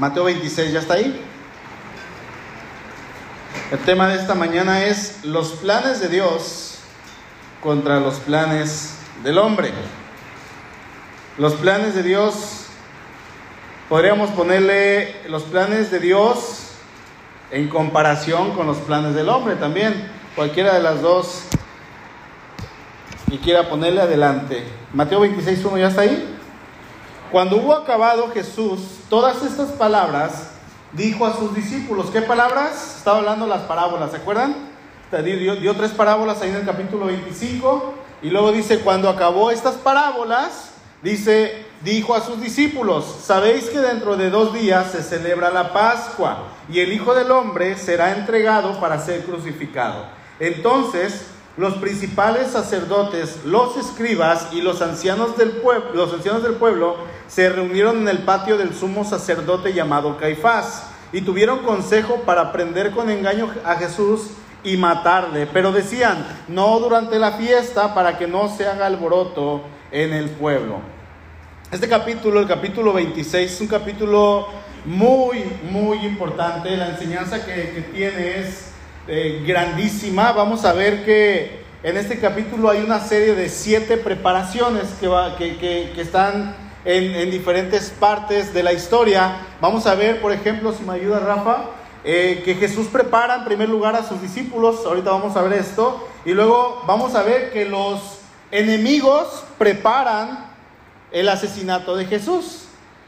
Mateo 26, ¿ya está ahí? El tema de esta mañana es los planes de Dios contra los planes del hombre. Los planes de Dios, podríamos ponerle los planes de Dios en comparación con los planes del hombre también. Cualquiera de las dos y quiera ponerle adelante. Mateo 26, 1, ¿ya está ahí? Cuando hubo acabado Jesús todas estas palabras, dijo a sus discípulos, ¿qué palabras? Estaba hablando las parábolas, ¿se acuerdan? Dio, tres parábolas ahí en el capítulo 25 y luego dice, cuando acabó estas parábolas, dice, dijo a sus discípulos, sabéis que dentro de dos días se celebra la Pascua y el Hijo del Hombre será entregado para ser crucificado. Entonces, los principales sacerdotes, los escribas y los ancianos del pueblo, los ancianos del pueblo se reunieron en el patio del sumo sacerdote llamado Caifás y tuvieron consejo para prender con engaño a Jesús y matarle, pero decían, no durante la fiesta para que no se haga alboroto en el pueblo. Este capítulo, el capítulo 26, es un capítulo muy, muy importante. La enseñanza que, que tiene es eh, grandísima. Vamos a ver que en este capítulo hay una serie de siete preparaciones que, están en, en, diferentes partes de la historia. Vamos a ver, por ejemplo, si me ayuda Rafa, eh, que Jesús prepara en primer lugar a sus discípulos. Ahorita vamos a ver esto. Y luego vamos a ver que los enemigos preparan el asesinato de Jesús.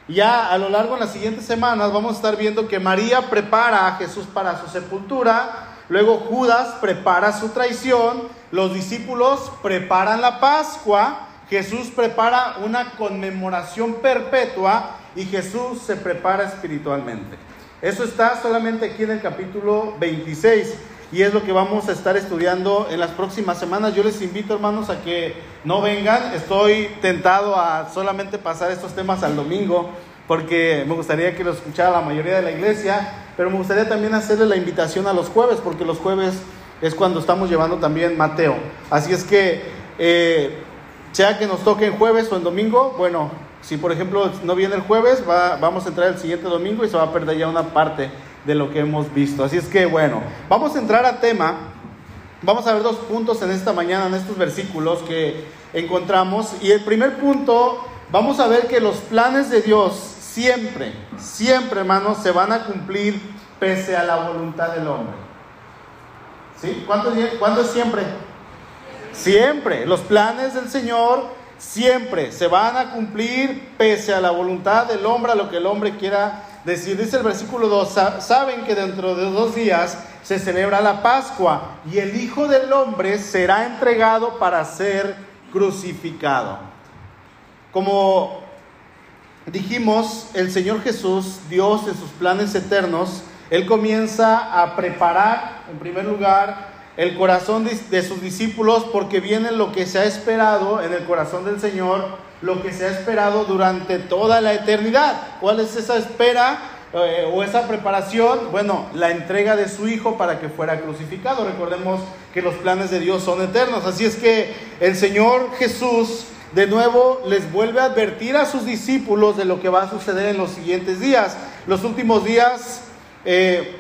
Ya a lo largo de las siguientes semanas vamos a estar viendo que María prepara a Jesús para su sepultura Luego Judas prepara su traición, los discípulos preparan la Pascua, Jesús prepara una conmemoración perpetua y Jesús se prepara espiritualmente. Eso está solamente aquí en el capítulo 26 y es lo que vamos a estar estudiando en las próximas semanas. Yo les invito, hermanos, a que no vengan. Estoy tentado a solamente pasar estos temas al domingo porque me gustaría que lo escuchara la mayoría de la iglesia, pero me gustaría también hacerle la invitación a los jueves, porque los jueves es cuando estamos llevando también Mateo. Así es que, eh, sea que nos toque en jueves o en domingo, bueno, si por ejemplo no viene el jueves, va, vamos a entrar el siguiente domingo y se va a perder ya una parte de lo que hemos visto. Así es que, bueno, vamos a entrar a tema. Vamos a ver dos puntos en esta mañana, en estos versículos que encontramos. Y el primer punto, vamos a ver que los planes de Dios siempre, siempre, hermanos, se van a cumplir pese a la voluntad del hombre. ¿Sí? ¿Cuándo, ¿Cuándo es siempre? Siempre. Los planes del Señor siempre se van a cumplir pese a la voluntad del hombre, a lo que el hombre quiera decir. Dice el versículo 2, saben que dentro de dos días se celebra la Pascua y el Hijo del Hombre será entregado para ser crucificado. Como dijimos, el Señor Jesús, Dios en sus planes eternos, Él comienza a preparar, en primer lugar, el corazón de, sus discípulos porque viene lo que se ha esperado en el corazón del Señor, lo que se ha esperado durante toda la eternidad. ¿Cuál es esa espera eh, o esa preparación? Bueno, la entrega de su Hijo para que fuera crucificado. Recordemos que los planes de Dios son eternos. Así es que el Señor Jesús de nuevo les vuelve a advertir a sus discípulos de lo que va a suceder en los siguientes días. Los últimos días, eh,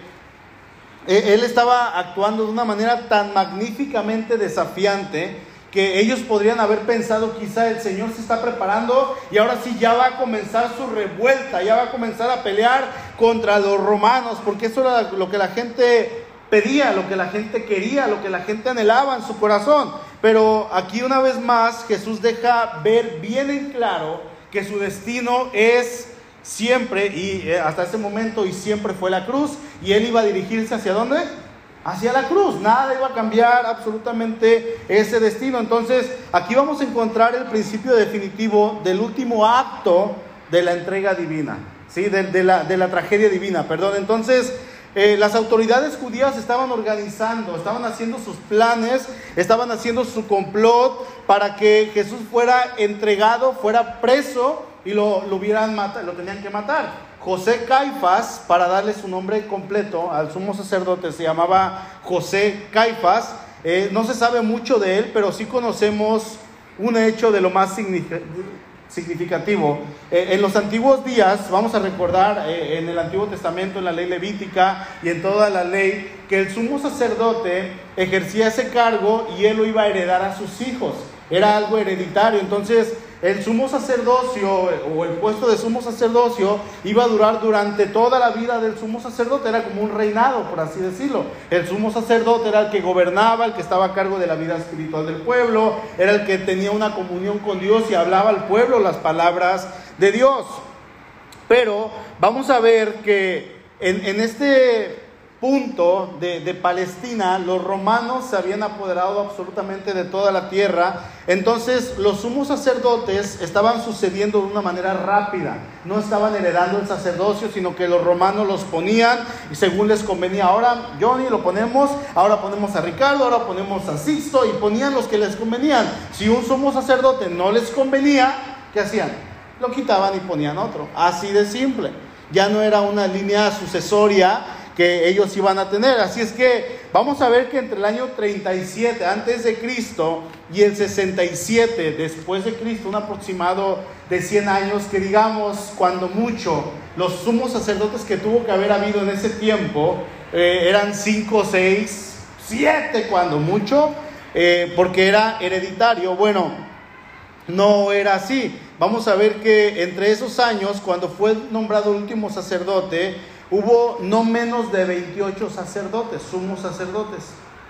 e-, él estaba actuando de una manera tan magníficamente desafiante que ellos podrían haber pensado quizá el Señor se está preparando y ahora sí ya va a comenzar su revuelta, ya va a comenzar a pelear contra los romanos, porque eso era lo que la gente pedía, lo que la gente quería, lo que la gente anhelaba en su corazón. Pero aquí una vez más Jesús deja ver bien en claro que su destino es siempre y eh, hasta ese momento y siempre fue la cruz y él iba a dirigirse hacia dónde? Hacia la cruz, nada iba a cambiar absolutamente ese destino. Entonces, aquí vamos a encontrar el principio definitivo del último acto de la entrega divina, ¿sí? de, la, de la tragedia divina, perdón. Entonces, eh, las autoridades judías estaban organizando, estaban haciendo sus planes, estaban haciendo su complot para que Jesús fuera entregado, fuera preso y lo, lo, hubieran lo tenían que matar. José Caifás, para darle su nombre completo al sumo sacerdote, se llamaba José Caifás. Eh, no se sabe mucho de él, pero sí conocemos un hecho de lo más significativo. Eh, en los antiguos días, vamos a recordar eh, en el Antiguo Testamento, en la ley levítica y en toda la ley, que el sumo sacerdote ejercía ese cargo y él lo iba a heredar a sus hijos. Era algo hereditario. Entonces, el sumo sacerdocio o el puesto de sumo sacerdocio iba a durar durante toda la vida del sumo sacerdote, era como un reinado, por así decirlo. El sumo sacerdote era el que gobernaba, el que estaba a cargo de la vida espiritual del pueblo, era el que tenía una comunión con Dios y hablaba al pueblo las palabras de Dios. Pero vamos a ver que en, en este punto de, Palestina, los romanos se habían apoderado absolutamente de toda la tierra. Entonces los sumos sacerdotes estaban sucediendo de una manera rápida. No estaban heredando el sacerdocio, sino que los romanos los ponían y según les convenía. Ahora Johnny lo ponemos, ahora ponemos a Ricardo, ahora ponemos a Sisto y ponían los que les convenían. Si un sumo sacerdote no les convenía, ¿qué hacían? Lo quitaban y ponían otro. Así de simple. Ya no era una línea sucesoria que ellos iban a tener. Así es que vamos a ver que entre el año 37 antes de Cristo y el 67 después de Cristo, un aproximado de 100 años, que digamos cuando mucho, los sumos sacerdotes que tuvo que haber habido en ese tiempo eh, eran 5, 6, 7 cuando mucho, eh, porque era hereditario. Bueno, no era así. Vamos a ver que entre esos años, cuando fue nombrado último sacerdote, hubo no menos de 28 sacerdotes, sumos sacerdotes.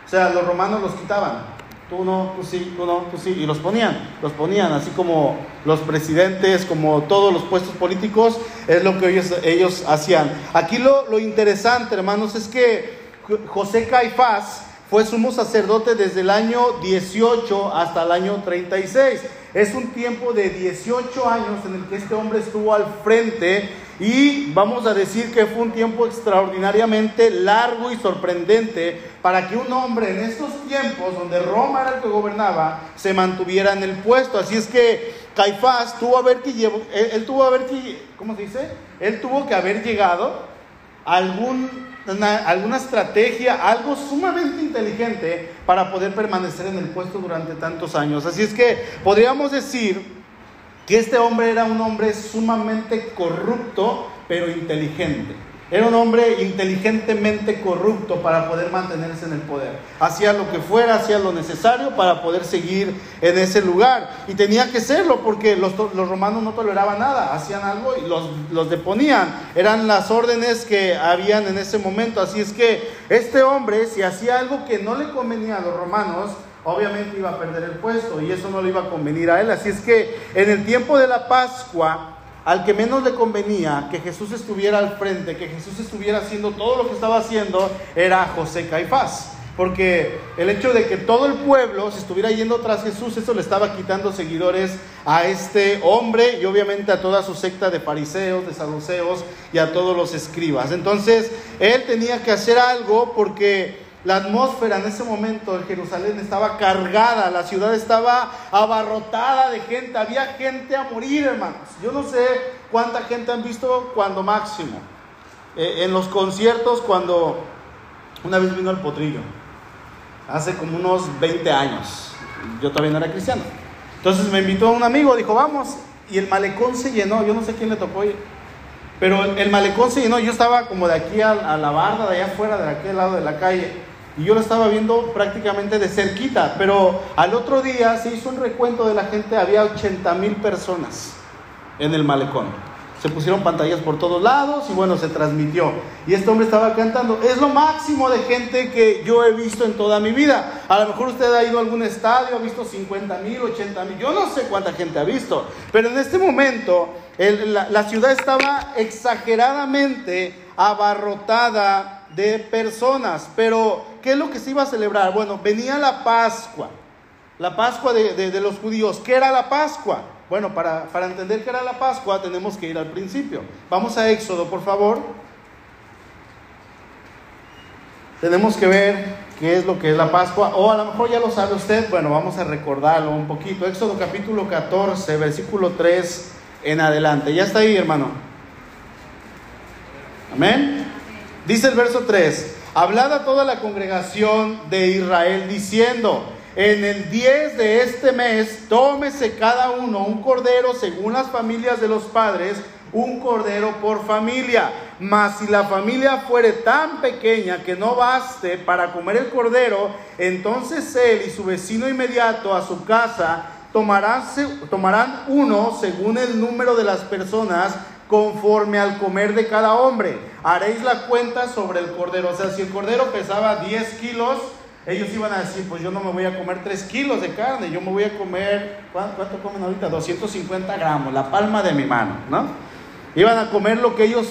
O sea, los romanos los quitaban. Tú no, tú sí, tú no, tú sí. Y los ponían, los ponían, así como los presidentes, como todos los puestos políticos, es lo que ellos, ellos hacían. Aquí lo, lo interesante, hermanos, es que José Caifás fue sumo sacerdote desde el año 18 hasta el año 36. Es un tiempo de 18 años en el que este hombre estuvo al frente y vamos a decir que fue un tiempo extraordinariamente largo y sorprendente para que un hombre en estos tiempos donde Roma era el que gobernaba se mantuviera en el puesto. Así es que Caifás tuvo a ver que él, tuvo a ver que, ¿cómo se dice? Él tuvo que haber llegado a algún, alguna estrategia, algo sumamente inteligente para poder permanecer en el puesto durante tantos años. Así es que podríamos decir que este hombre era un hombre sumamente corrupto, pero inteligente. Era un hombre inteligentemente corrupto para poder mantenerse en el poder. Hacía lo que fuera, hacía lo necesario para poder seguir en ese lugar. Y tenía que serlo porque los, romanos no toleraban nada. Hacían algo y los, los deponían. Eran las órdenes que habían en ese momento. Así es que este hombre, si hacía algo que no le convenía a los romanos, obviamente iba a perder el puesto y eso no le iba a convenir a él. Así es que en el tiempo de la Pascua, al que menos le convenía que Jesús estuviera al frente, que Jesús estuviera haciendo todo lo que estaba haciendo, era José Caifás. Porque el hecho de que todo el pueblo se estuviera yendo tras Jesús, eso le estaba quitando seguidores a este hombre y obviamente a toda su secta de fariseos, de saduceos y a todos los escribas. Entonces, él tenía que hacer algo porque la atmósfera en ese momento en Jerusalén estaba cargada, la ciudad estaba abarrotada de gente, había gente a morir, hermanos. Yo no sé cuánta gente han visto cuando máximo. Eh, en los conciertos, cuando una vez vino el potrillo, hace como unos 20 años, yo todavía no era cristiano. Entonces me invitó un amigo, dijo, vamos, y el malecón se llenó, yo no sé quién le tocó ir. Pero el, malecón se llenó, yo estaba como de aquí a, a la barda, de allá afuera, de aquel lado de la calle. Y yo lo estaba viendo prácticamente de cerquita, pero al otro día se hizo un recuento de la gente, había 80 mil personas en el malecón. Se pusieron pantallas por todos lados y bueno, se transmitió. Y este hombre estaba cantando. Es lo máximo de gente que yo he visto en toda mi vida. A lo mejor usted ha ido a algún estadio, ha visto 50 mil, 80 mil. Yo no sé cuánta gente ha visto. Pero en este momento la, la ciudad estaba exageradamente abarrotada de personas. Pero ¿Qué es lo que se iba a celebrar? Bueno, venía la Pascua, la Pascua de, los judíos. ¿Qué era la Pascua? Bueno, para, para entender qué era la Pascua tenemos que ir al principio. Vamos a Éxodo, por favor. Tenemos que ver qué es lo que es la Pascua, o a lo mejor ya lo sabe usted, bueno, vamos a recordarlo un poquito. Éxodo capítulo 14, versículo 3 en adelante. Ya está ahí, hermano. Amén. Dice el verso 3. Hablad a toda la congregación de Israel diciendo, en el 10 de este mes, tómese cada uno un cordero según las familias de los padres, un cordero por familia. Mas si la familia fuere tan pequeña que no baste para comer el cordero, entonces él y su vecino inmediato a su casa tomarán, uno según el número de las personas conforme al comer de cada hombre. Haréis la cuenta sobre el cordero. O sea, si el cordero pesaba 10 kilos, ellos iban a decir, pues yo no me voy a comer 3 kilos de carne, yo me voy a comer, ¿cuánto, comen ahorita? 250 gramos, la palma de mi mano, ¿no? Iban a comer lo que ellos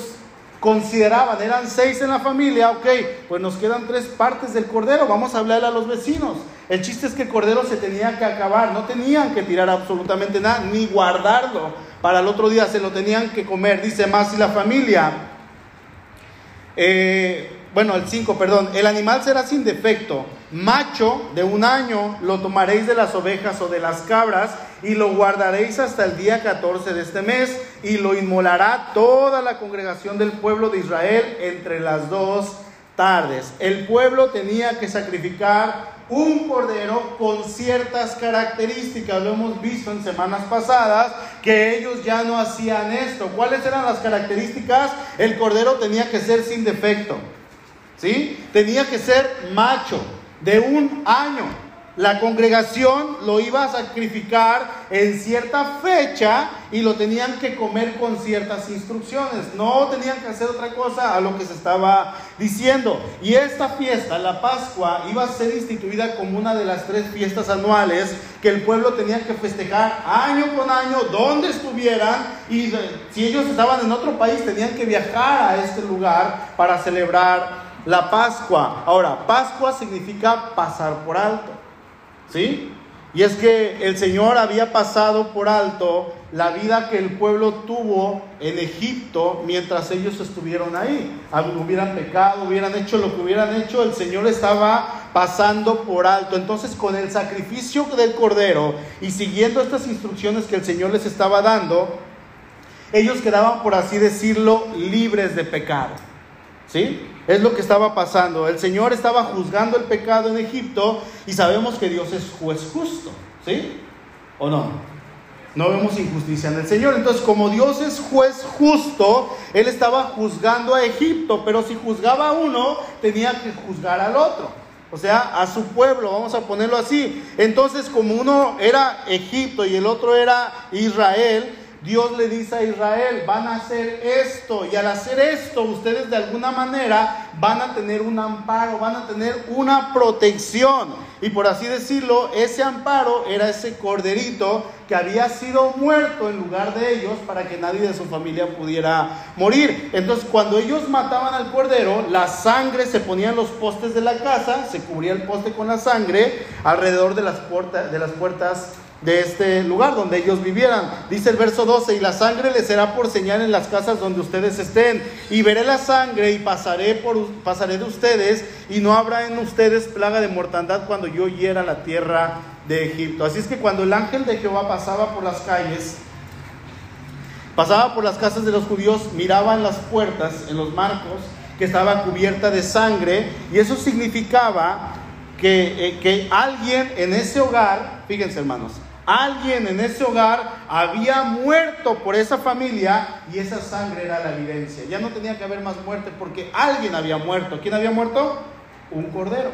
consideraban, eran seis en la familia, ok, pues nos quedan tres partes del cordero, vamos a hablarle a los vecinos. El chiste es que el cordero se tenía que acabar, no tenían que tirar absolutamente nada, ni guardarlo para el otro día, se lo tenían que comer. Dice más, si la familia, eh, bueno, el 5, perdón, el animal será sin defecto, macho de un año, lo tomaréis de las ovejas o de las cabras y lo guardaréis hasta el día 14 de este mes y lo inmolará toda la congregación del pueblo de Israel entre las dos tardes. El pueblo tenía que sacrificar un cordero con ciertas características. Lo hemos visto en semanas pasadas que ellos ya no hacían esto. ¿Cuáles eran las características? El cordero tenía que ser sin defecto. ¿Sí? Tenía que ser macho, de un año. La congregación lo iba a sacrificar en cierta fecha y lo tenían que comer con ciertas instrucciones. No tenían que hacer otra cosa a lo que se estaba diciendo. Y esta fiesta, la Pascua, iba a ser instituida como una de las tres fiestas anuales que el pueblo tenía que festejar año con año donde estuvieran. Y si ellos estaban en otro país, tenían que viajar a este lugar para celebrar la Pascua. Ahora, Pascua significa pasar por alto. ¿Sí? Y es que el Señor había pasado por alto la vida que el pueblo tuvo en Egipto mientras ellos estuvieron ahí. Hubieran pecado, hubieran hecho lo que hubieran hecho, el Señor estaba pasando por alto. Entonces con el sacrificio del cordero y siguiendo estas instrucciones que el Señor les estaba dando, ellos quedaban, por así decirlo, libres de pecado. ¿Sí? Es lo que estaba pasando. El Señor estaba juzgando el pecado en Egipto y sabemos que Dios es juez justo. ¿Sí? ¿O no? No vemos injusticia en el Señor. Entonces, como Dios es juez justo, Él estaba juzgando a Egipto, pero si juzgaba a uno, tenía que juzgar al otro. O sea, a su pueblo, vamos a ponerlo así. Entonces, como uno era Egipto y el otro era Israel, Dios le dice a Israel, van a hacer esto y al hacer esto ustedes de alguna manera van a tener un amparo, van a tener una protección. Y por así decirlo, ese amparo era ese corderito que había sido muerto en lugar de ellos para que nadie de su familia pudiera morir. Entonces cuando ellos mataban al cordero, la sangre se ponía en los postes de la casa, se cubría el poste con la sangre alrededor de las, puertas, de las puertas de este lugar donde ellos vivieran. Dice el verso 12, y la sangre les será por señal en las casas donde ustedes estén, y veré la sangre y pasaré, por, pasaré de ustedes, y no habrá en ustedes plaga de mortandad cuando yo hiera la tierra de Egipto. Así es que cuando el ángel de Jehová pasaba por las calles, pasaba por las casas de los judíos, miraba en las puertas, en los marcos, que estaba cubierta de sangre, y eso significaba que, eh, que alguien en ese hogar, fíjense hermanos, Alguien en ese hogar había muerto por esa familia y esa sangre era la evidencia. Ya no tenía que haber más muerte porque alguien había muerto. ¿Quién había muerto? Un cordero.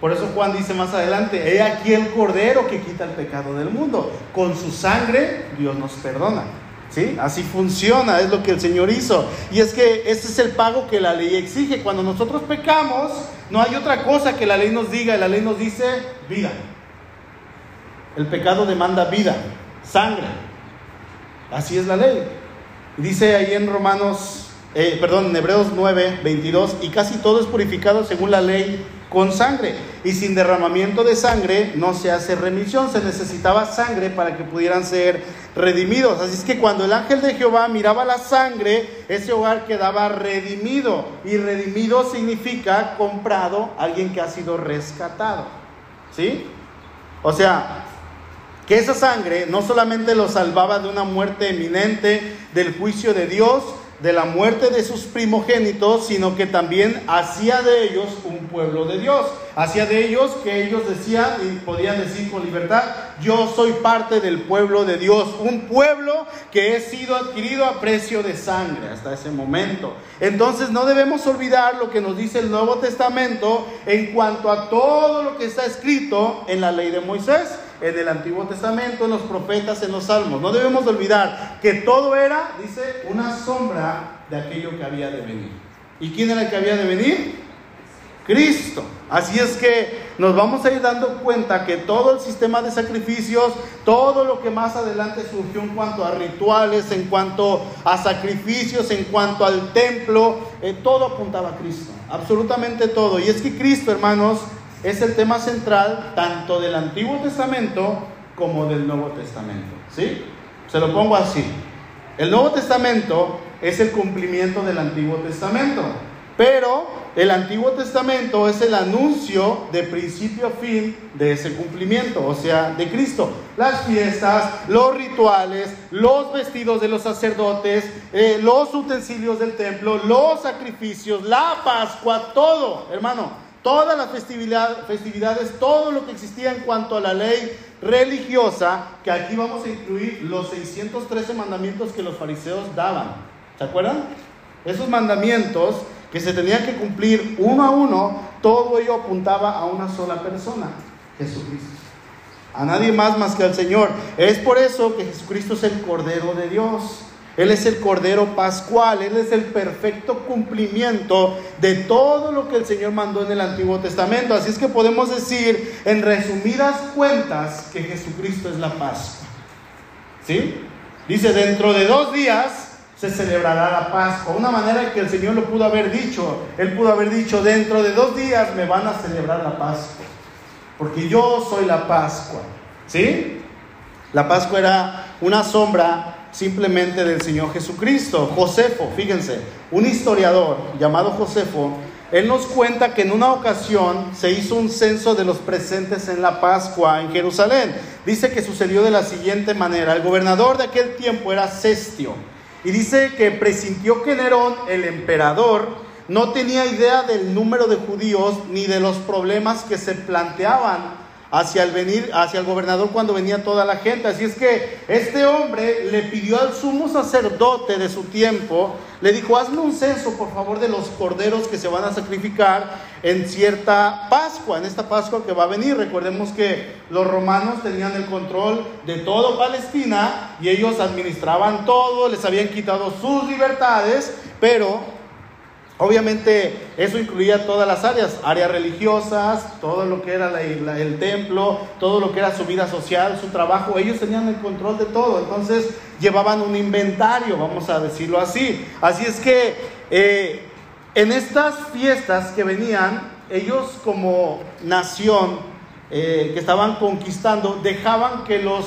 Por eso Juan dice más adelante, he aquí el cordero que quita el pecado del mundo. Con su sangre Dios nos perdona. ¿Sí? Así funciona, es lo que el Señor hizo. Y es que ese es el pago que la ley exige. Cuando nosotros pecamos, no hay otra cosa que la ley nos diga. La ley nos dice vida. El pecado demanda vida, sangre. Así es la ley. Dice ahí en Romanos, eh, perdón, en Hebreos 9, 22, y casi todo es purificado según la ley con sangre. Y sin derramamiento de sangre no se hace remisión. Se necesitaba sangre para que pudieran ser redimidos. Así es que cuando el ángel de Jehová miraba la sangre, ese hogar quedaba redimido. Y redimido significa comprado, alguien que ha sido rescatado. ¿Sí? O sea, que esa sangre no solamente los salvaba de una muerte eminente, del juicio de Dios, de la muerte de sus primogénitos, sino que también hacía de ellos un pueblo de Dios. hacía de ellos que ellos decían y podían decir con libertad, yo soy parte del pueblo de Dios, un pueblo que he sido adquirido a precio de sangre hasta ese momento. Entonces no debemos olvidar lo que nos dice el Nuevo Testamento en cuanto a todo lo que está escrito en la ley de Moisés en el Antiguo Testamento, en los profetas, en los salmos. No debemos olvidar que todo era, dice, una sombra de aquello que había de venir. ¿Y quién era el que había de venir? Cristo. Así es que nos vamos a ir dando cuenta que todo el sistema de sacrificios, todo lo que más adelante surgió en cuanto a rituales, en cuanto a sacrificios, en cuanto al templo, eh, todo apuntaba a Cristo. Absolutamente todo. Y es que Cristo, hermanos, es el tema central tanto del Antiguo Testamento como del Nuevo Testamento. ¿Sí? Se lo pongo así. El Nuevo Testamento es el cumplimiento del Antiguo Testamento, pero el Antiguo Testamento es el anuncio de principio a fin de ese cumplimiento, o sea, de Cristo. Las fiestas, los rituales, los vestidos de los sacerdotes, eh, los utensilios del templo, los sacrificios, la Pascua, todo, hermano todas las festividades, todo lo que existía en cuanto a la ley religiosa, que aquí vamos a incluir los 613 mandamientos que los fariseos daban. ¿Se acuerdan? Esos mandamientos que se tenían que cumplir uno a uno, todo ello apuntaba a una sola persona, Jesucristo. A nadie más más que al Señor. Es por eso que Jesucristo es el Cordero de Dios. Él es el Cordero Pascual, Él es el perfecto cumplimiento de todo lo que el Señor mandó en el Antiguo Testamento. Así es que podemos decir, en resumidas cuentas, que Jesucristo es la Pascua. ¿Sí? Dice, dentro de dos días se celebrará la Pascua. Una manera que el Señor lo pudo haber dicho. Él pudo haber dicho, dentro de dos días me van a celebrar la Pascua. Porque yo soy la Pascua. ¿Sí? La Pascua era una sombra simplemente del Señor Jesucristo. Josefo, fíjense, un historiador llamado Josefo, él nos cuenta que en una ocasión se hizo un censo de los presentes en la Pascua en Jerusalén. Dice que sucedió de la siguiente manera. El gobernador de aquel tiempo era Cestio. Y dice que presintió que Nerón, el emperador, no tenía idea del número de judíos ni de los problemas que se planteaban hacia el venir, hacia el gobernador cuando venía toda la gente. Así es que este hombre le pidió al sumo sacerdote de su tiempo, le dijo, hazme un censo, por favor, de los corderos que se van a sacrificar en cierta Pascua, en esta Pascua que va a venir. Recordemos que los romanos tenían el control de todo Palestina y ellos administraban todo, les habían quitado sus libertades, pero Obviamente eso incluía todas las áreas, áreas religiosas, todo lo que era el templo, todo lo que era su vida social, su trabajo, ellos tenían el control de todo, entonces llevaban un inventario, vamos a decirlo así. Así es que eh, en estas fiestas que venían, ellos como nación eh, que estaban conquistando, dejaban que los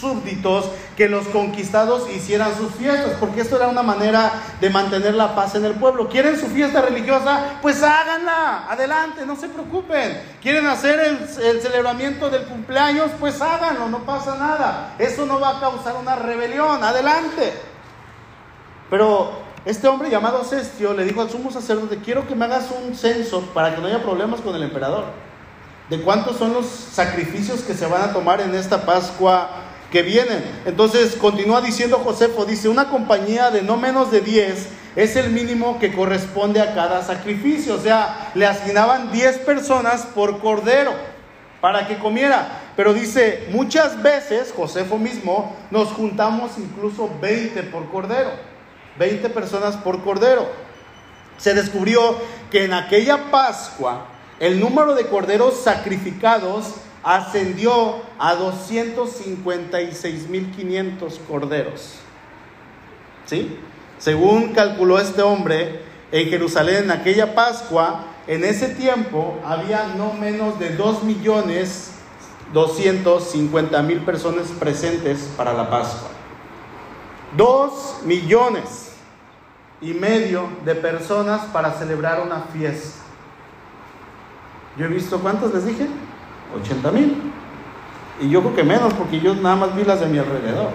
súbditos, que los conquistados hicieran sus fiestas, porque esto era una manera de mantener la paz en el pueblo. ¿Quieren su fiesta religiosa? Pues háganla, adelante, no se preocupen. ¿Quieren hacer el, celebramiento del cumpleaños? Pues háganlo, no pasa nada. Eso no va a causar una rebelión, adelante. Pero este hombre llamado Cestio le dijo al sumo sacerdote, quiero que me hagas un censo para que no haya problemas con el emperador. De cuántos son los sacrificios que se van a tomar en esta Pascua vienen. Entonces continúa diciendo Josefo, dice, una compañía de no menos de 10 es el mínimo que corresponde a cada sacrificio. O sea, le asignaban 10 personas por cordero para que comiera. Pero dice, muchas veces, Josefo mismo, nos juntamos incluso 20 por cordero. 20 personas por cordero. Se descubrió que en aquella Pascua el número de corderos sacrificados ascendió a 256.500 corderos. ¿Sí? Según calculó este hombre, en Jerusalén en aquella Pascua, en ese tiempo había no menos de 2 millones 250 mil personas presentes para la Pascua. 2 millones y medio de personas para celebrar una fiesta. Yo he visto, ¿cuántos les dije? 80 mil. Y yo creo que menos, porque yo nada más vi las de mi alrededor.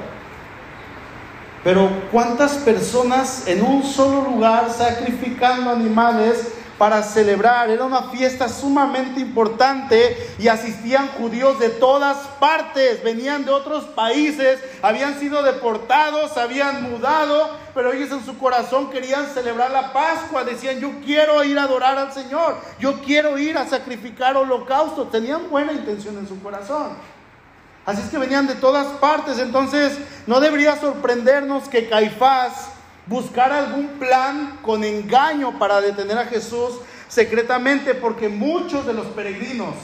Pero ¿cuántas personas en un solo lugar sacrificando animales para celebrar. Era una fiesta sumamente importante y asistían judíos de todas partes, venían de otros países, habían sido deportados, habían mudado, pero ellos en su corazón querían celebrar la Pascua. Decían, yo quiero ir a adorar al Señor, yo quiero ir a sacrificar holocausto. Tenían buena intención en su corazón. Así es que venían de todas partes. Entonces, no debería sorprendernos que Caifás buscar algún plan con engaño para detener a Jesús secretamente, porque muchos de los peregrinos,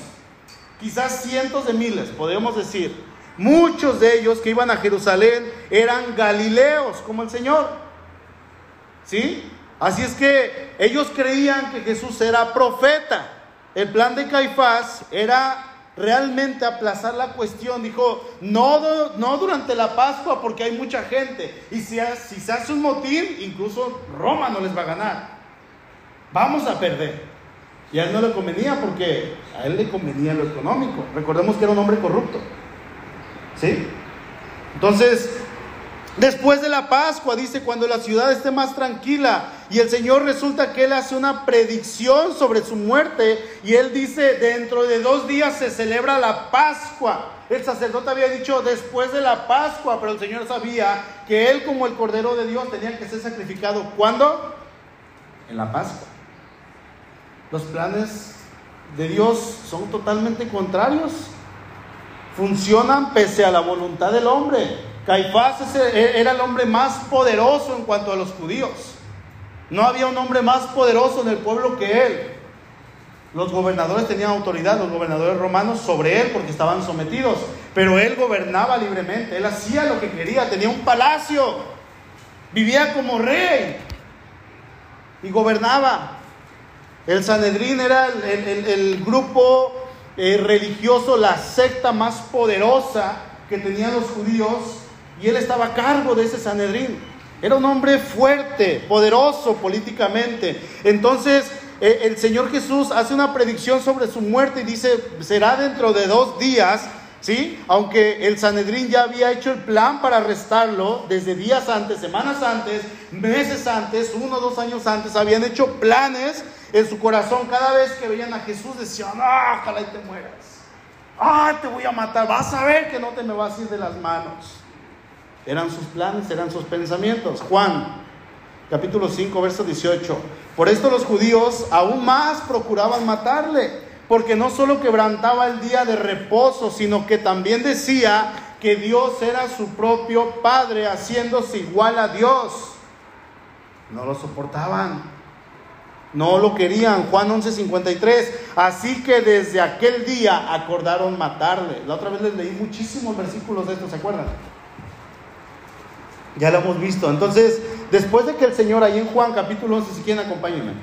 quizás cientos de miles, podemos decir, muchos de ellos que iban a Jerusalén eran galileos como el Señor. ¿Sí? Así es que ellos creían que Jesús era profeta. El plan de Caifás era realmente aplazar la cuestión. Dijo, no, no durante la Pascua porque hay mucha gente. Y si, si se hace un motín, incluso Roma no les va a ganar. Vamos a perder. Y a él no le convenía porque a él le convenía lo económico. Recordemos que era un hombre corrupto. ¿Sí? Entonces, Después de la Pascua, dice, cuando la ciudad esté más tranquila y el Señor resulta que Él hace una predicción sobre su muerte y Él dice, dentro de dos días se celebra la Pascua. El sacerdote había dicho después de la Pascua, pero el Señor sabía que Él como el Cordero de Dios tenía que ser sacrificado. ¿Cuándo? En la Pascua. Los planes de Dios son totalmente contrarios. Funcionan pese a la voluntad del hombre. Caifás era el hombre más poderoso en cuanto a los judíos. No había un hombre más poderoso en el pueblo que él. Los gobernadores tenían autoridad, los gobernadores romanos, sobre él porque estaban sometidos. Pero él gobernaba libremente, él hacía lo que quería, tenía un palacio, vivía como rey y gobernaba. El Sanedrín era el, grupo eh, religioso, la secta más poderosa que tenían los judíos y él estaba a cargo de ese Sanedrín. Era un hombre fuerte, poderoso políticamente. Entonces eh, el Señor Jesús hace una predicción sobre su muerte y dice, será dentro de dos días, ¿sí? Aunque el Sanedrín ya había hecho el plan para arrestarlo desde días antes, semanas antes, meses antes, uno o dos años antes, habían hecho planes en su corazón. Cada vez que veían a Jesús decían, ah, ojalá y te mueras. Ah, te voy a matar. Vas a ver que no te me vas a ir de las manos. Eran sus planes, eran sus pensamientos. Juan, capítulo 5, verso 18. Por esto los judíos aún más procuraban matarle, porque no solo quebrantaba el día de reposo, sino que también decía que Dios era su propio Padre, haciéndose igual a Dios. No lo soportaban. No lo querían. Juan 11:53. Así que desde aquel día acordaron matarle. La otra vez les leí muchísimos versículos de esto, ¿se acuerdan? Ya lo hemos visto. Entonces, después de que el Señor, ahí en Juan capítulo 11, si quieren acompáñenme.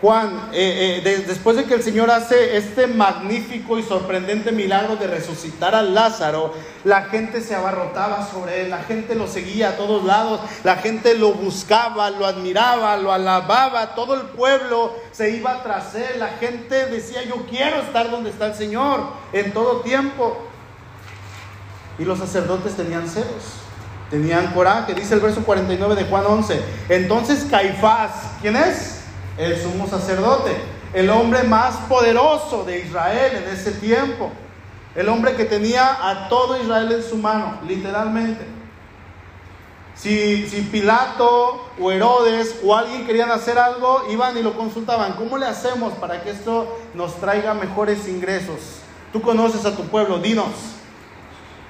Juan, eh, eh, después de que el Señor hace este magnífico y sorprendente milagro de resucitar a Lázaro, la gente se abarrotaba sobre él, la gente lo seguía a todos lados, la gente lo buscaba, lo admiraba, lo alababa, todo el pueblo se iba tras él, la gente decía, yo quiero estar donde está el Señor en todo tiempo. Y los sacerdotes tenían celos. Tenían coraje, dice el verso 49 de Juan 11. Entonces Caifás, ¿quién es? El sumo sacerdote, el hombre más poderoso de Israel en ese tiempo. El hombre que tenía a todo Israel en su mano, literalmente. Si, si, Pilato o Herodes o alguien querían hacer algo, iban y lo consultaban. ¿Cómo le hacemos para que esto nos traiga mejores ingresos? Tú conoces a tu pueblo, dinos.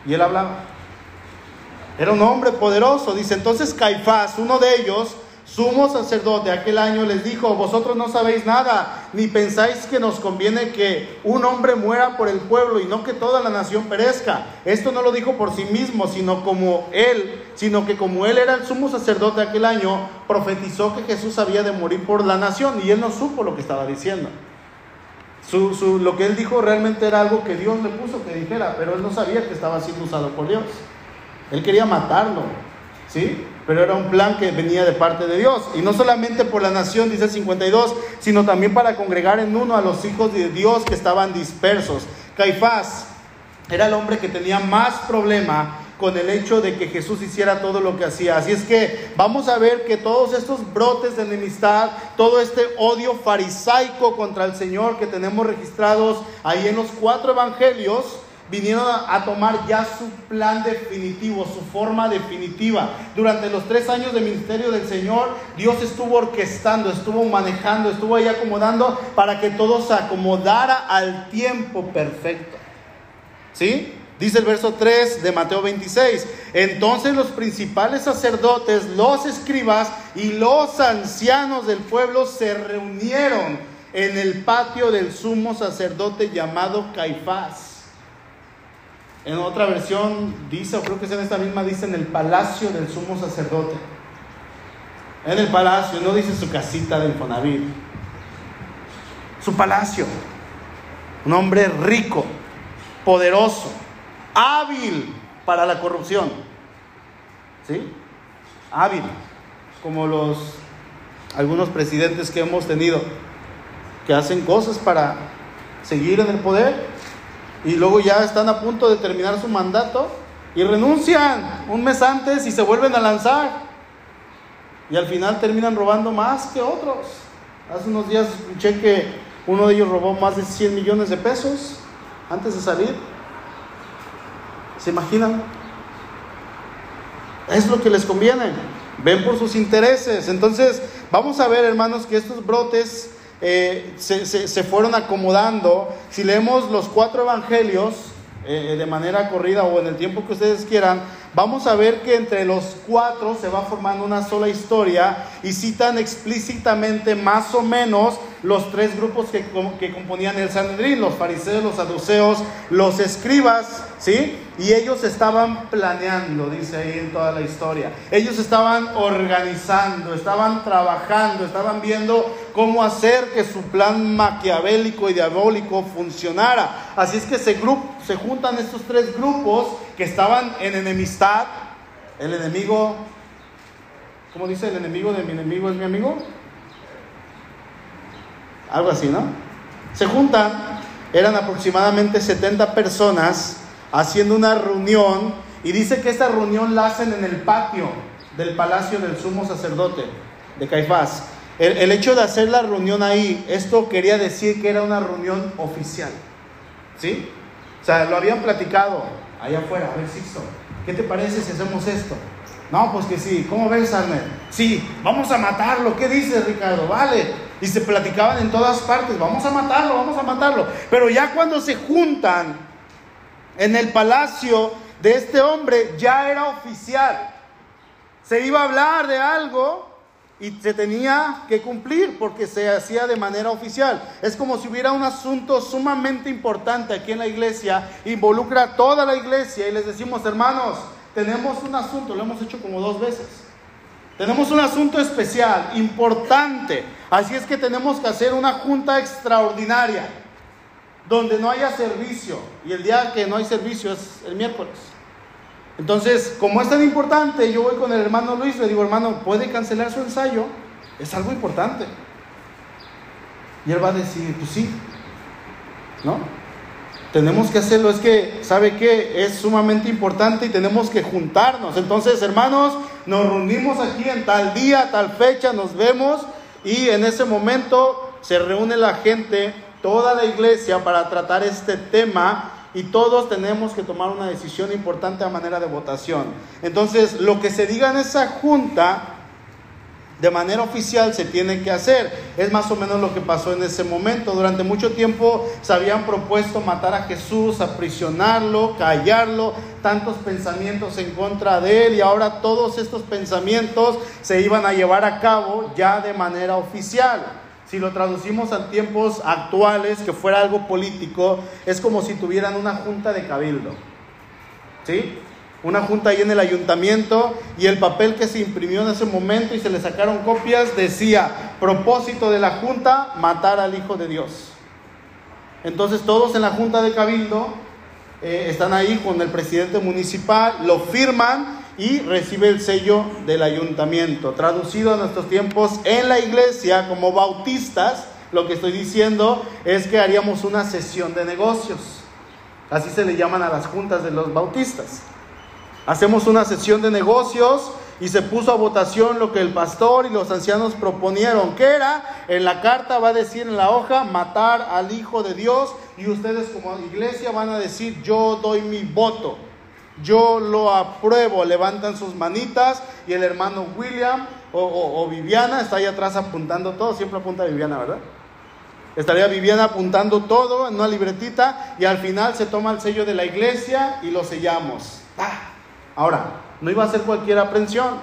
Y él hablaba. Era un hombre poderoso. Dice entonces Caifás, uno de ellos, sumo sacerdote, aquel año les dijo, vosotros no sabéis nada, ni pensáis que nos conviene que un hombre muera por el pueblo y no que toda la nación perezca. Esto no lo dijo por sí mismo, sino como él, sino que como él era el sumo sacerdote aquel año, profetizó que Jesús había de morir por la nación y él no supo lo que estaba diciendo. Su, lo que él dijo realmente era algo que Dios le puso que dijera, pero él no sabía que estaba siendo usado por Dios. Él quería matarlo, ¿sí? Pero era un plan que venía de parte de Dios. Y no solamente por la nación, dice el 52, sino también para congregar en uno a los hijos de Dios que estaban dispersos. Caifás era el hombre que tenía más problema con el hecho de que Jesús hiciera todo lo que hacía. Así es que vamos a ver que todos estos brotes de enemistad, todo este odio farisaico contra el Señor que tenemos registrados ahí en los cuatro evangelios, vinieron a, tomar ya su plan definitivo, su forma definitiva. Durante los tres años de ministerio del Señor, Dios estuvo orquestando, estuvo manejando, estuvo ahí acomodando para que todo se acomodara al tiempo perfecto. ¿Sí? Dice el verso 3 de Mateo 26. Entonces los principales sacerdotes, los escribas y los ancianos del pueblo se reunieron en el patio del sumo sacerdote llamado Caifás. En otra versión dice, o creo que es en esta misma, dice en el palacio del sumo sacerdote. En el palacio, no dice su casita de Infonavit. Su palacio. Un hombre rico, poderoso hábil para la corrupción. ¿Sí? Hábil, como los algunos presidentes que hemos tenido, que hacen cosas para seguir en el poder y luego ya están a punto de terminar su mandato y renuncian un mes antes y se vuelven a lanzar. Y al final terminan robando más que otros. Hace unos días escuché que uno de ellos robó más de 100 millones de pesos antes de salir. ¿Se imaginan? Es lo que les conviene. Ven por sus intereses. Entonces, vamos a ver, hermanos, que estos brotes eh, se, fueron acomodando. Si leemos los cuatro evangelios eh, de manera corrida o en el tiempo que ustedes quieran, vamos a ver que entre los cuatro se va formando una sola historia y citan explícitamente más o menos los tres grupos que, que componían el Sanedrín, los fariseos, los saduceos, los escribas, ¿sí? Y ellos estaban planeando, dice ahí en toda la historia. Ellos estaban organizando, estaban trabajando, estaban viendo cómo hacer que su plan maquiavélico y diabólico funcionara. Así es que se, se juntan estos tres grupos que estaban en enemistad. El enemigo, ¿cómo dice? El enemigo de mi enemigo es mi amigo. Algo así, ¿no? Se juntan, eran aproximadamente 70 personas haciendo una reunión y dice que esta reunión la hacen en el patio del palacio del sumo sacerdote de Caifás. El, hecho de hacer la reunión ahí, esto quería decir que era una reunión oficial. ¿Sí? O sea, lo habían platicado allá afuera. A ver, Sixto, ¿qué te parece si hacemos esto? No, pues que sí. ¿Cómo ves, Arner? Sí, vamos a matarlo. ¿Qué dices, Ricardo? Vale. Y se platicaban en todas partes. Vamos a matarlo, vamos a matarlo. Pero ya cuando se juntan en el palacio de este hombre ya era oficial. Se iba a hablar de algo y se tenía que cumplir porque se hacía de manera oficial. Es como si hubiera un asunto sumamente importante aquí en la iglesia, involucra a toda la iglesia y les decimos, hermanos, tenemos un asunto, lo hemos hecho como dos veces. Tenemos un asunto especial, importante. Así es que tenemos que hacer una junta extraordinaria donde no haya servicio. Y el día que no hay servicio es el miércoles. Entonces, como es tan importante, yo voy con el hermano Luis, le digo, hermano, ¿puede cancelar su ensayo? Es algo importante. Y él va a decir, pues sí, ¿no? Tenemos que hacerlo, es que, ¿sabe qué? Es sumamente importante y tenemos que juntarnos. Entonces, hermanos, nos reunimos aquí en tal día, tal fecha, nos vemos y en ese momento se reúne la gente toda la iglesia para tratar este tema y todos tenemos que tomar una decisión importante a manera de votación. Entonces, lo que se diga en esa junta de manera oficial se tiene que hacer. Es más o menos lo que pasó en ese momento. Durante mucho tiempo se habían propuesto matar a Jesús, aprisionarlo, callarlo, tantos pensamientos en contra de él y ahora todos estos pensamientos se iban a llevar a cabo ya de manera oficial. Si lo traducimos a tiempos actuales, que fuera algo político, es como si tuvieran una junta de cabildo. ¿Sí? Una junta ahí en el ayuntamiento y el papel que se imprimió en ese momento y se le sacaron copias decía, propósito de la junta, matar al Hijo de Dios. Entonces todos en la junta de cabildo eh, están ahí con el presidente municipal, lo firman y recibe el sello del ayuntamiento. Traducido a nuestros tiempos en la iglesia como bautistas, lo que estoy diciendo es que haríamos una sesión de negocios. Así se le llaman a las juntas de los bautistas. hacemos una sesión de negocios y se puso a votación lo que el pastor y los ancianos proponieron. ¿Qué era? En la carta va a decir en la hoja, matar al Hijo de Dios y ustedes como iglesia van a decir, yo doy mi voto. Yo lo apruebo, levantan sus manitas y el hermano William o, Viviana está ahí atrás apuntando todo, siempre apunta Viviana, ¿verdad? Estaría Viviana apuntando todo en una libretita y al final se toma el sello de la iglesia y lo sellamos. Ah, ahora, no iba a ser cualquier aprehensión,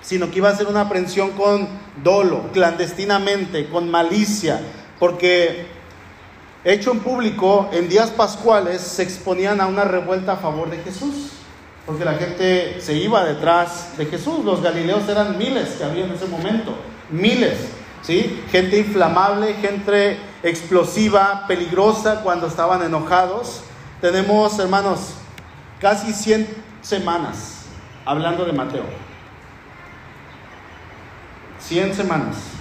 sino que iba a ser una aprehensión con dolo, clandestinamente, con malicia, porque hecho en público, en días pascuales se exponían a una revuelta a favor de Jesús, porque la gente se iba detrás de Jesús, los galileos eran miles que había en ese momento, miles, ¿sí? Gente inflamable, gente explosiva, peligrosa cuando estaban enojados. Tenemos, hermanos, casi 100 semanas hablando de Mateo. 100 semanas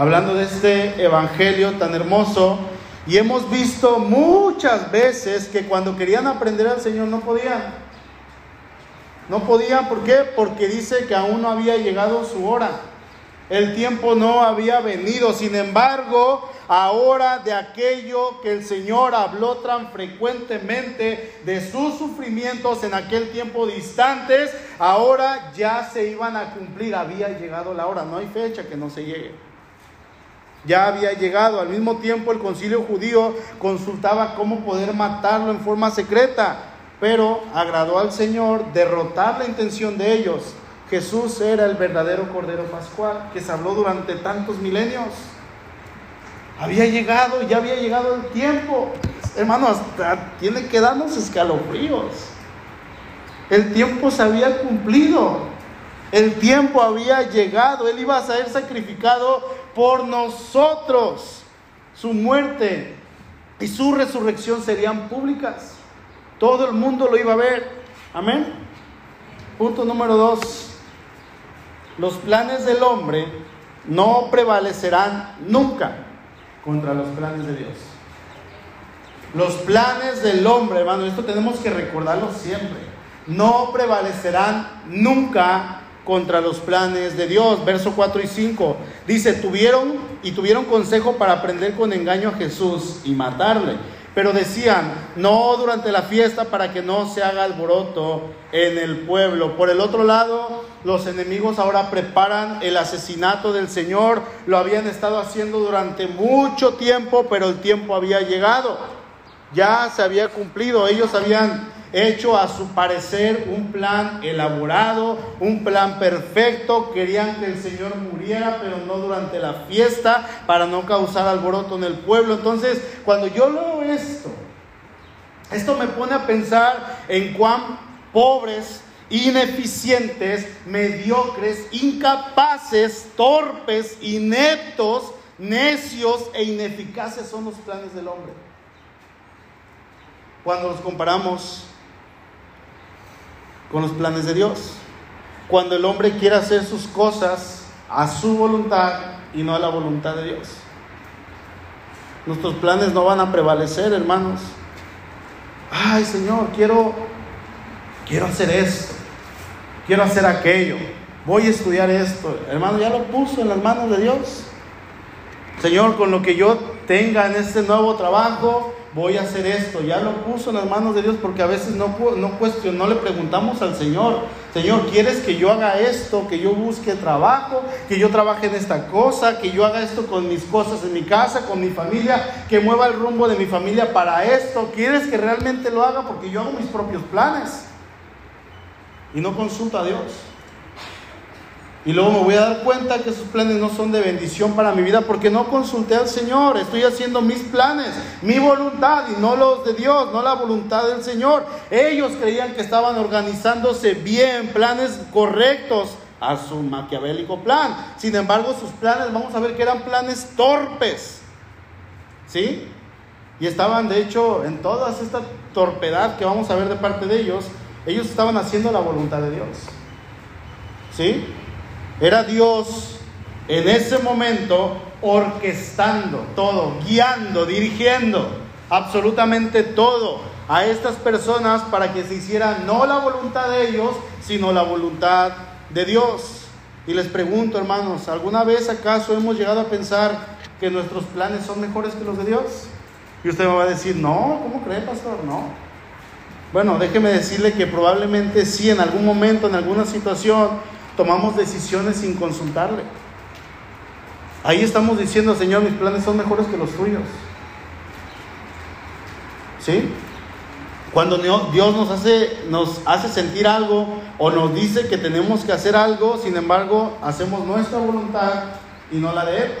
hablando de este evangelio tan hermoso. Y hemos visto muchas veces que cuando querían aprender al Señor no podían. No podían, ¿por qué? Porque dice que aún no había llegado su hora. El tiempo no había venido. Sin embargo, ahora de aquello que el Señor habló tan frecuentemente, de sus sufrimientos en aquel tiempo distantes, ahora ya se iban a cumplir. Había llegado la hora. No hay fecha que no se llegue ya había llegado. Al mismo tiempo el concilio judío consultaba cómo poder matarlo en forma secreta, pero agradó al Señor derrotar la intención de ellos. Jesús era el verdadero Cordero Pascual que se habló durante tantos milenios. Había llegado, ya había llegado el tiempo. Hermanos, tiene que darnos escalofríos. El tiempo se había cumplido. El tiempo había llegado. Él iba a ser sacrificado por nosotros. Su muerte y su resurrección serían públicas. Todo el mundo lo iba a ver. Amén. Punto número dos. Los planes del hombre no prevalecerán nunca contra los planes de Dios. Los planes del hombre, hermano, esto tenemos que recordarlo siempre. No prevalecerán nunca contra los planes de Dios. Verso 4 y 5 dice, tuvieron y tuvieron consejo para aprender con engaño a Jesús y matarle. Pero decían, no durante la fiesta para que no se haga alboroto en el pueblo. Por el otro lado, los enemigos ahora preparan el asesinato del Señor. Lo habían estado haciendo durante mucho tiempo, pero el tiempo había llegado. Ya se había cumplido. Ellos habían hecho a su parecer un plan elaborado, un plan perfecto. Querían que el Señor muriera, pero no durante la fiesta, para no causar alboroto en el pueblo. Entonces, cuando yo leo esto, esto me pone a pensar en cuán pobres, ineficientes, mediocres, incapaces, torpes, ineptos, necios e ineficaces son los planes del hombre. Cuando los comparamos con los planes de Dios. Cuando el hombre quiere hacer sus cosas a su voluntad y no a la voluntad de Dios. Nuestros planes no van a prevalecer, hermanos. Ay, Señor, quiero quiero hacer esto. Quiero hacer aquello. Voy a estudiar esto. Hermano, ya lo puso en las manos de Dios. Señor, con lo que yo tenga en este nuevo trabajo, voy a hacer esto. Ya lo puso en las manos de Dios porque a veces no, no cuestionó, le preguntamos al Señor, Señor, ¿quieres que yo haga esto? Que yo busque trabajo, que yo trabaje en esta cosa, que yo haga esto con mis cosas en mi casa, con mi familia, que mueva el rumbo de mi familia para esto. ¿Quieres que realmente lo haga? Porque yo hago mis propios planes y no consulta a Dios. Y luego me voy a dar cuenta que esos planes no son de bendición para mi vida porque no consulté al Señor. Estoy haciendo mis planes, mi voluntad y no los de Dios, no la voluntad del Señor. Ellos creían que estaban organizándose bien, planes correctos a su maquiavélico plan. Sin embargo, sus planes, vamos a ver que eran planes torpes. ¿Sí? Y estaban, de hecho, en toda esta torpedad que vamos a ver de parte de ellos, ellos estaban haciendo la voluntad de Dios. ¿Sí? Era Dios en ese momento orquestando todo, guiando, dirigiendo absolutamente todo a estas personas para que se hiciera no la voluntad de ellos, sino la voluntad de Dios. Y les pregunto, hermanos, ¿alguna vez acaso hemos llegado a pensar que nuestros planes son mejores que los de Dios? Y usted me va a decir, no, ¿cómo cree, pastor? No. Bueno, déjeme decirle que probablemente sí, en algún momento, en alguna situación, tomamos decisiones sin consultarle. Ahí estamos diciendo, Señor, mis planes son mejores que los tuyos. ¿Sí? Cuando Dios nos hace, nos hace sentir algo o nos dice que tenemos que hacer algo, sin embargo, hacemos nuestra voluntad y no la de Él.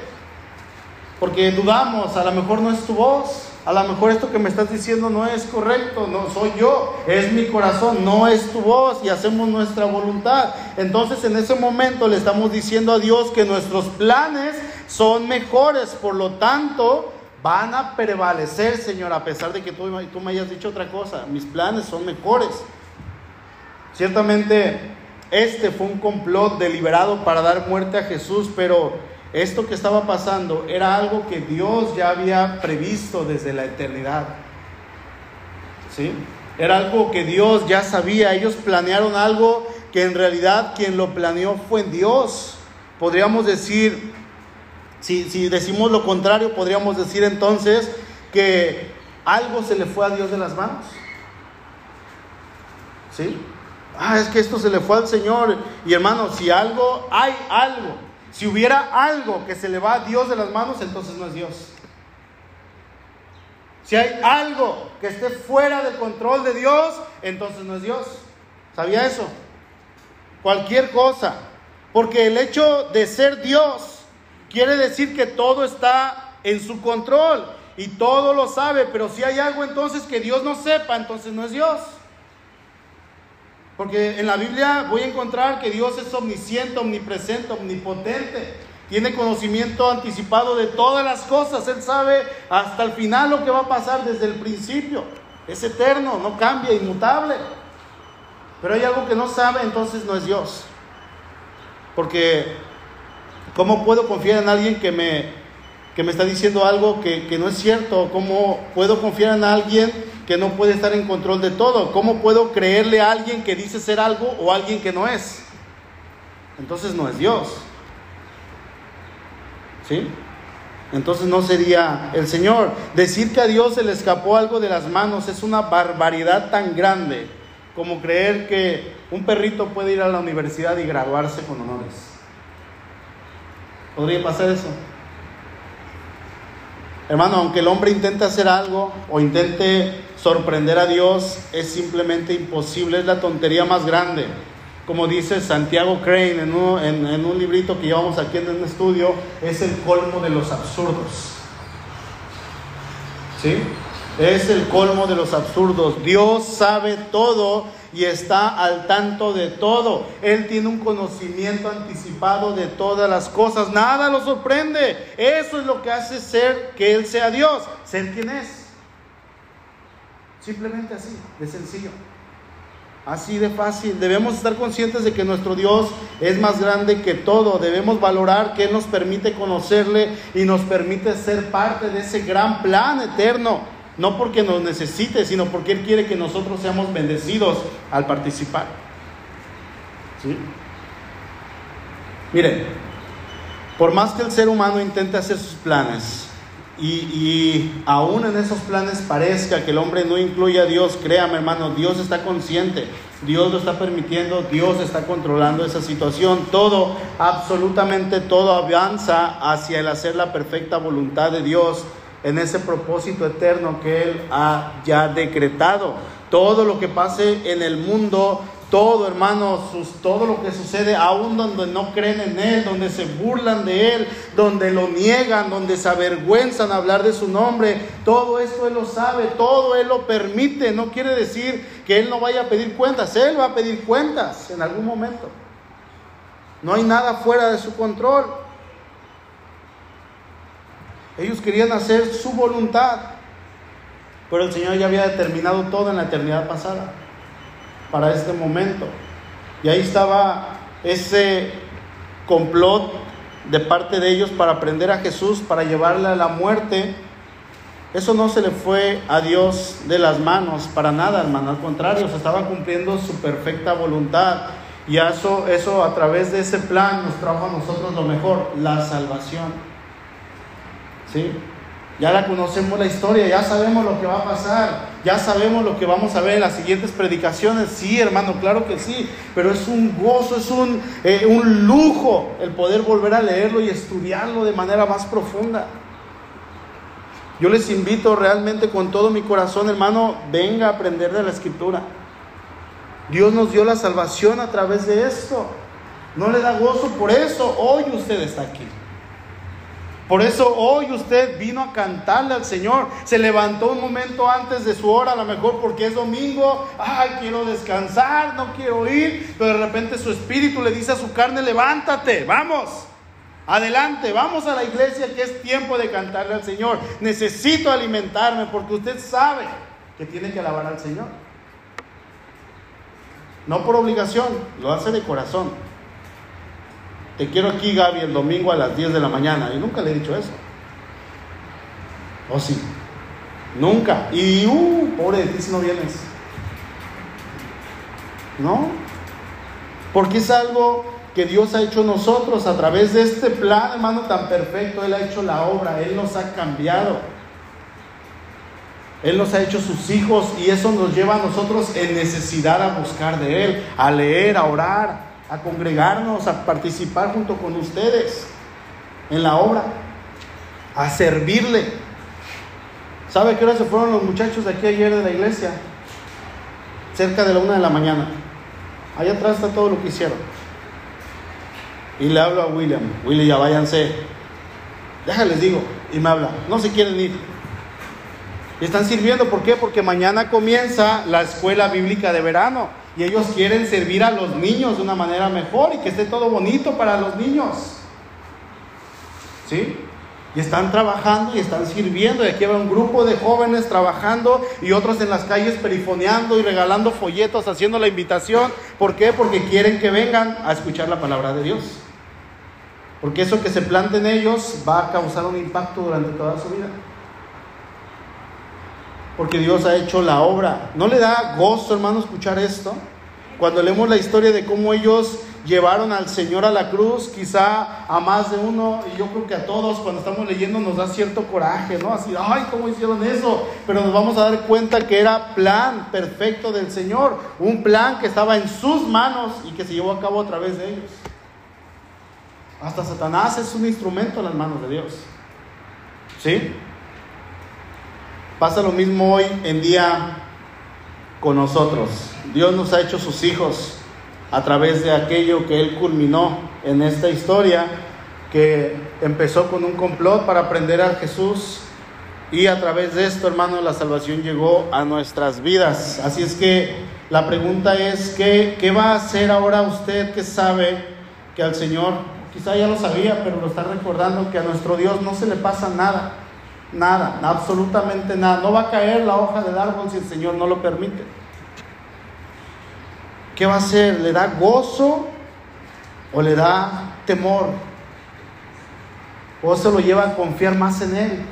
Porque dudamos, a lo mejor no es tu voz, a lo mejor esto que me estás diciendo no es correcto, no soy yo, es mi corazón, no es tu voz y hacemos nuestra voluntad. Entonces en ese momento le estamos diciendo a Dios que nuestros planes son mejores, por lo tanto van a prevalecer, Señor, a pesar de que tú, tú me hayas dicho otra cosa. Mis planes son mejores. Ciertamente este fue un complot deliberado para dar muerte a Jesús, pero esto que estaba pasando era algo que Dios ya había previsto desde la eternidad. ¿Sí? Era algo que Dios ya sabía. Ellos planearon algo que en realidad quien lo planeó fue Dios. Podríamos decir, si, decimos lo contrario, podríamos decir entonces que algo se le fue a Dios de las manos. ¿Sí? Ah, es que esto se le fue al Señor. Y hermano, si algo, hay algo si hubiera algo que se le va a Dios de las manos, entonces no es Dios. Si hay algo que esté fuera del control de Dios, entonces no es Dios. ¿Sabía eso? Cualquier cosa. Porque el hecho de ser Dios quiere decir que todo está en su control y todo lo sabe. Pero si hay algo entonces que Dios no sepa, entonces no es Dios. Porque en la Biblia voy a encontrar que Dios es omnisciente, omnipresente, omnipotente. Tiene conocimiento anticipado de todas las cosas. Él sabe hasta el final lo que va a pasar desde el principio. Es eterno, no cambia, inmutable. Pero hay algo que no sabe, entonces no es Dios. Porque, ¿cómo puedo confiar en alguien que me, que me está diciendo algo que, que no es cierto? ¿Cómo puedo confiar en alguien que no puede estar en control de todo. ¿Cómo puedo creerle a alguien que dice ser algo o alguien que no es? Entonces no es Dios. ¿Sí? Entonces no sería el Señor. Decir que a Dios se le escapó algo de las manos es una barbaridad tan grande como creer que un perrito puede ir a la universidad y graduarse con honores. ¿Podría pasar eso? Hermano, aunque el hombre intente hacer algo o intente sorprender a Dios es simplemente imposible, es la tontería más grande. Como dice Santiago Crane en un, un librito que llevamos aquí en el estudio, es el colmo de los absurdos. ¿Sí? Es el colmo de los absurdos. Dios sabe todo y está al tanto de todo. Él tiene un conocimiento anticipado de todas las cosas. Nada lo sorprende. Eso es lo que hace ser que Él sea Dios. Ser quien es. Simplemente así, de sencillo. Así de fácil. Debemos estar conscientes de que nuestro Dios es más grande que todo. Debemos valorar que Él nos permite conocerle y nos permite ser parte de ese gran plan eterno. No porque nos necesite, sino porque Él quiere que nosotros seamos bendecidos al participar. ¿Sí? Miren, por más que el ser humano intente hacer sus planes, y, aún en esos planes parezca que el hombre no incluye a Dios, créame hermano, Dios está consciente, Dios lo está permitiendo, Dios está controlando esa situación. Todo, absolutamente todo avanza hacia el hacer la perfecta voluntad de Dios en ese propósito eterno que Él ha ya decretado. Todo lo que pase en el mundo todo, hermano, todo lo que sucede, aún donde no creen en Él, donde se burlan de Él, donde lo niegan, donde se avergüenzan hablar de su nombre, todo esto Él lo sabe, todo Él lo permite. No quiere decir que Él no vaya a pedir cuentas, Él va a pedir cuentas en algún momento. No hay nada fuera de su control. Ellos querían hacer su voluntad, pero el Señor ya había determinado todo en la eternidad pasada para este momento. Y ahí estaba ese complot de parte de ellos para prender a Jesús, para llevarle a la muerte. Eso no se le fue a Dios de las manos para nada, hermano. Al contrario, se estaba cumpliendo su perfecta voluntad. Y eso, eso a través de ese plan nos trajo a nosotros lo mejor, la salvación. ¿Sí? Ya la conocemos la historia, ya sabemos lo que va a pasar, ya sabemos lo que vamos a ver en las siguientes predicaciones. Sí, hermano, claro que sí, pero es un gozo, es un, eh, un lujo el poder volver a leerlo y estudiarlo de manera más profunda. Yo les invito realmente con todo mi corazón, hermano, venga a aprender de la escritura. Dios nos dio la salvación a través de esto. No le da gozo, por eso hoy usted está aquí. Por eso hoy usted vino a cantarle al Señor. Se levantó un momento antes de su hora, a lo mejor porque es domingo. Ay, quiero descansar, no quiero ir. Pero de repente su espíritu le dice a su carne, levántate, vamos. Adelante, vamos a la iglesia que es tiempo de cantarle al Señor. Necesito alimentarme porque usted sabe que tiene que alabar al Señor. No por obligación, lo hace de corazón. Te quiero aquí, Gaby, el domingo a las 10 de la mañana. Y nunca le he dicho eso. ¿O sí? Nunca. Y, uh, pobre de no vienes. ¿No? Porque es algo que Dios ha hecho nosotros a través de este plan, hermano, tan perfecto. Él ha hecho la obra, Él nos ha cambiado. Él nos ha hecho sus hijos y eso nos lleva a nosotros en necesidad a buscar de Él, a leer, a orar, a congregarnos, a participar junto con ustedes en la obra, a servirle. ¿Sabe qué hora se fueron los muchachos de aquí ayer de la iglesia? Cerca de la una de la mañana. Allá atrás está todo lo que hicieron. Y le hablo a William, William, ya váyanse. Déjales, digo. Y me habla, no se quieren ir. Y están sirviendo, ¿por qué? Porque mañana comienza la escuela bíblica de verano. Y ellos quieren servir a los niños de una manera mejor y que esté todo bonito para los niños. ¿Sí? Y están trabajando y están sirviendo. Y aquí va un grupo de jóvenes trabajando y otros en las calles perifoneando y regalando folletos, haciendo la invitación. ¿Por qué? Porque quieren que vengan a escuchar la palabra de Dios. Porque eso que se plante en ellos va a causar un impacto durante toda su vida. Porque Dios ha hecho la obra. ¿No le da gozo, hermano, escuchar esto? Cuando leemos la historia de cómo ellos llevaron al Señor a la cruz, quizá a más de uno, y yo creo que a todos cuando estamos leyendo nos da cierto coraje, ¿no? Así, ay, ¿cómo hicieron eso? Pero nos vamos a dar cuenta que era plan perfecto del Señor, un plan que estaba en sus manos y que se llevó a cabo a través de ellos. Hasta Satanás es un instrumento en las manos de Dios. ¿Sí? Pasa lo mismo hoy en día con nosotros. Dios nos ha hecho sus hijos a través de aquello que Él culminó en esta historia, que empezó con un complot para aprender a Jesús y a través de esto, hermano, la salvación llegó a nuestras vidas. Así es que la pregunta es, ¿qué, qué va a hacer ahora usted que sabe que al Señor Quizá ya lo sabía, pero lo está recordando que a nuestro Dios no se le pasa nada, nada, absolutamente nada. No va a caer la hoja del árbol si el Señor no lo permite. ¿Qué va a hacer? ¿Le da gozo o le da temor? ¿O se lo lleva a confiar más en Él,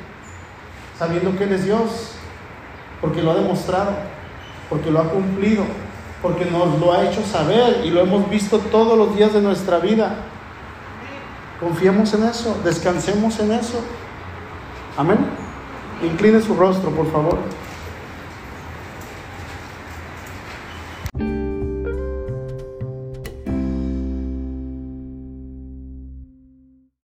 sabiendo que Él es Dios? Porque lo ha demostrado, porque lo ha cumplido, porque nos lo ha hecho saber y lo hemos visto todos los días de nuestra vida. Confiemos en eso, descansemos en eso. Amén. Incline su rostro, por favor.